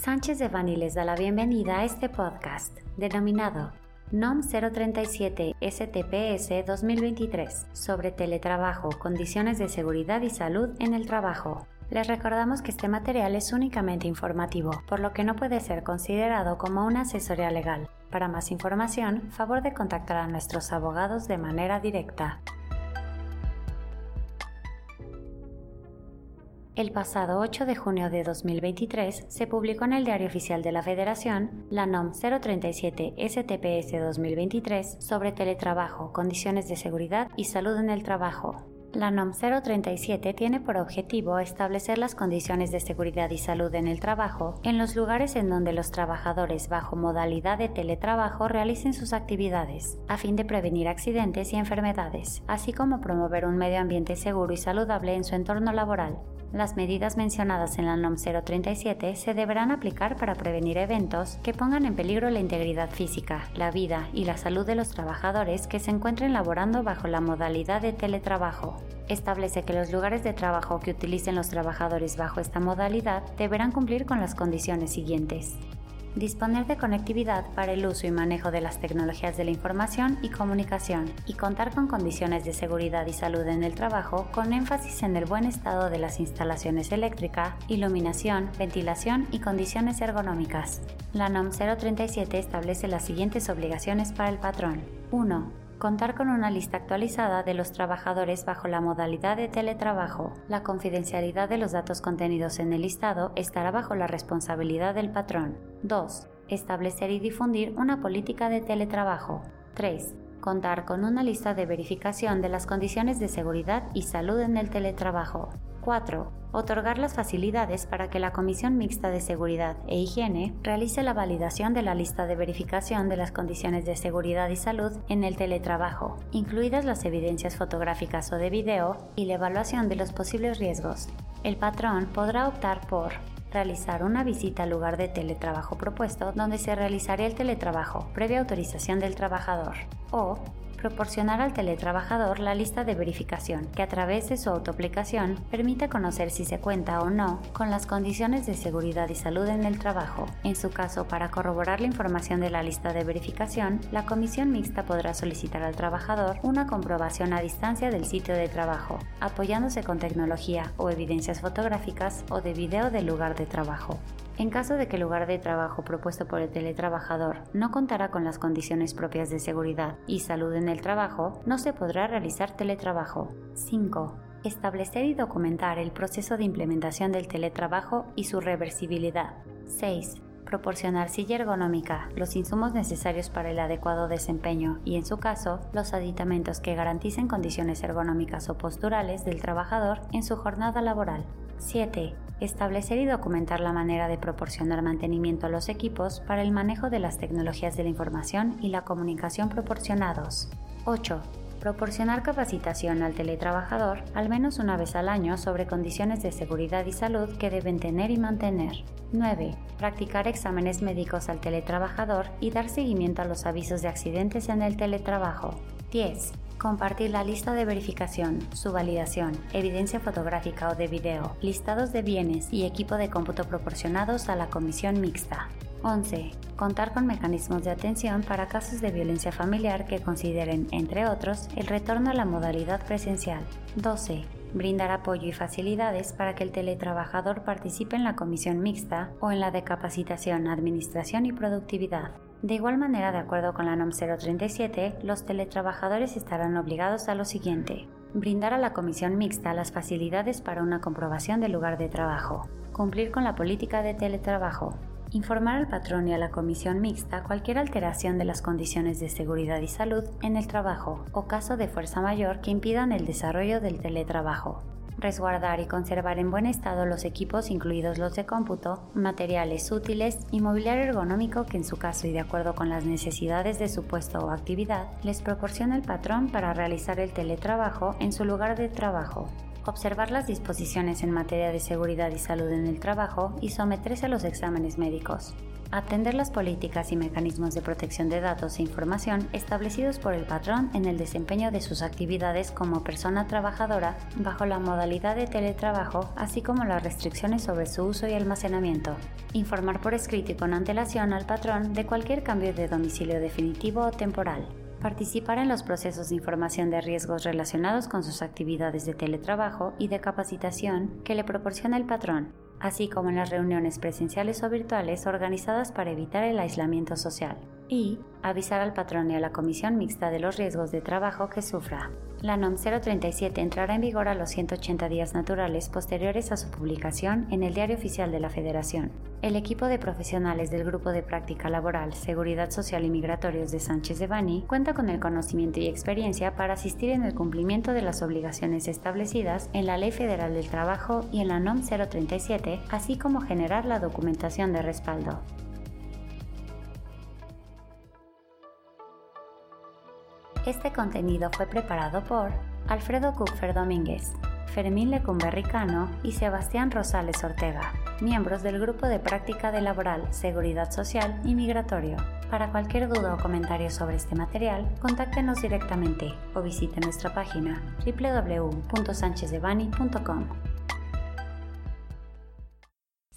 Sánchez de Bani les da la bienvenida a este podcast, denominado NOM 037 STPS 2023 sobre teletrabajo, condiciones de seguridad y salud en el trabajo. Les recordamos que este material es únicamente informativo, por lo que no puede ser considerado como una asesoría legal. Para más información, favor de contactar a nuestros abogados de manera directa. El pasado 8 de junio de 2023 se publicó en el Diario Oficial de la Federación la NOM 037 STPS 2023 sobre teletrabajo, condiciones de seguridad y salud en el trabajo, la NOM 037 tiene por objetivo establecer las condiciones de seguridad y salud en el trabajo en los lugares en donde los trabajadores bajo modalidad de teletrabajo realicen sus actividades, a fin de prevenir accidentes y enfermedades, así como promover un medio ambiente seguro y saludable en su entorno laboral. Las medidas mencionadas en la NOM 037 se deberán aplicar para prevenir eventos que pongan en peligro la integridad física, la vida y la salud de los trabajadores que se encuentren laborando bajo la modalidad de teletrabajo. Establece que los lugares de trabajo que utilicen los trabajadores bajo esta modalidad deberán cumplir con las condiciones siguientes disponer de conectividad para el uso y manejo de las tecnologías de la información y comunicación, y contar con condiciones de seguridad y salud en el trabajo con énfasis en el buen estado de las instalaciones eléctrica, iluminación, ventilación y condiciones ergonómicas. La NOM 037 establece las siguientes obligaciones para el patrón. 1 contar con una lista actualizada de los trabajadores bajo la modalidad de teletrabajo. La confidencialidad de los datos contenidos en el listado estará bajo la responsabilidad del patrón. 2. Establecer y difundir una política de teletrabajo. 3. Contar con una lista de verificación de las condiciones de seguridad y salud en el teletrabajo. 4. Otorgar las facilidades para que la Comisión Mixta de Seguridad e Higiene realice la validación de la lista de verificación de las condiciones de seguridad y salud en el teletrabajo, incluidas las evidencias fotográficas o de video y la evaluación de los posibles riesgos. El patrón podrá optar por realizar una visita al lugar de teletrabajo propuesto donde se realizaría el teletrabajo previa autorización del trabajador o proporcionar al teletrabajador la lista de verificación, que a través de su autoaplicación permita conocer si se cuenta o no con las condiciones de seguridad y salud en el trabajo. En su caso, para corroborar la información de la lista de verificación, la comisión mixta podrá solicitar al trabajador una comprobación a distancia del sitio de trabajo, apoyándose con tecnología o evidencias fotográficas o de video del lugar de trabajo. En caso de que el lugar de trabajo propuesto por el teletrabajador no contará con las condiciones propias de seguridad y salud en el trabajo, no se podrá realizar teletrabajo. 5. Establecer y documentar el proceso de implementación del teletrabajo y su reversibilidad. 6 proporcionar silla ergonómica, los insumos necesarios para el adecuado desempeño y, en su caso, los aditamentos que garanticen condiciones ergonómicas o posturales del trabajador en su jornada laboral. 7. Establecer y documentar la manera de proporcionar mantenimiento a los equipos para el manejo de las tecnologías de la información y la comunicación proporcionados. 8. Proporcionar capacitación al teletrabajador al menos una vez al año sobre condiciones de seguridad y salud que deben tener y mantener. 9. Practicar exámenes médicos al teletrabajador y dar seguimiento a los avisos de accidentes en el teletrabajo. 10 compartir la lista de verificación, su validación, evidencia fotográfica o de video, listados de bienes y equipo de cómputo proporcionados a la comisión mixta. 11. Contar con mecanismos de atención para casos de violencia familiar que consideren, entre otros, el retorno a la modalidad presencial. 12. Brindar apoyo y facilidades para que el teletrabajador participe en la comisión mixta o en la de capacitación, administración y productividad. De igual manera, de acuerdo con la NOM 037, los teletrabajadores estarán obligados a lo siguiente. Brindar a la comisión mixta las facilidades para una comprobación del lugar de trabajo. Cumplir con la política de teletrabajo. Informar al patrón y a la comisión mixta cualquier alteración de las condiciones de seguridad y salud en el trabajo o caso de fuerza mayor que impidan el desarrollo del teletrabajo resguardar y conservar en buen estado los equipos incluidos los de cómputo, materiales útiles y mobiliario ergonómico que en su caso y de acuerdo con las necesidades de su puesto o actividad les proporciona el patrón para realizar el teletrabajo en su lugar de trabajo. Observar las disposiciones en materia de seguridad y salud en el trabajo y someterse a los exámenes médicos, atender las políticas y mecanismos de protección de datos e información establecidos por el patrón en el desempeño de sus actividades como persona trabajadora bajo la modalidad de teletrabajo, así como las restricciones sobre su uso y almacenamiento, informar por escrito y con antelación al patrón de cualquier cambio de domicilio definitivo o temporal, participar en los procesos de información de riesgos relacionados con sus actividades de teletrabajo y de capacitación que le proporciona el patrón, así como en las reuniones presenciales o virtuales organizadas para evitar el aislamiento social, y avisar al patrón y a la comisión mixta de los riesgos de trabajo que sufra. La NOM 037 entrará en vigor a los 180 días naturales posteriores a su publicación en el Diario Oficial de la Federación. El equipo de profesionales del Grupo de Práctica Laboral, Seguridad Social y Migratorios de Sánchez de Bani cuenta con el conocimiento y experiencia para asistir en el cumplimiento de las obligaciones establecidas en la Ley Federal del Trabajo y en la NOM 037, así como generar la documentación de respaldo. Este contenido fue preparado por Alfredo Kupfer Domínguez, Fermín Lecumberricano y Sebastián Rosales Ortega, miembros del Grupo de Práctica de Laboral, Seguridad Social y Migratorio. Para cualquier duda o comentario sobre este material, contáctenos directamente o visite nuestra página www.sanchezdevani.com.